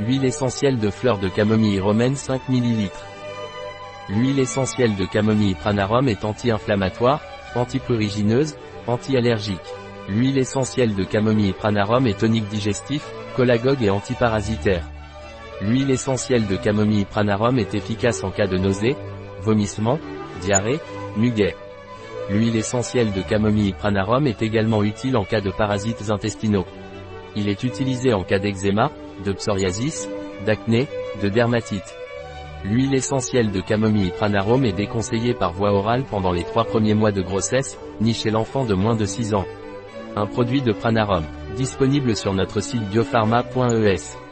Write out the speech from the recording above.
Huile essentielle de fleurs de camomille romaine 5 ml. L'huile essentielle de camomille pranarum est anti-inflammatoire, antiprurigineuse, anti-allergique. L'huile essentielle de camomille pranarum est tonique digestif, collagogue et antiparasitaire. L'huile essentielle de camomille pranarum est efficace en cas de nausée, vomissement, diarrhée, muguet. L'huile essentielle de camomille pranarum est également utile en cas de parasites intestinaux. Il est utilisé en cas d'eczéma, de psoriasis, d'acné, de dermatite. L'huile essentielle de camomille pranarum est déconseillée par voie orale pendant les trois premiers mois de grossesse, ni chez l'enfant de moins de 6 ans. Un produit de pranarum, disponible sur notre site biopharma.es.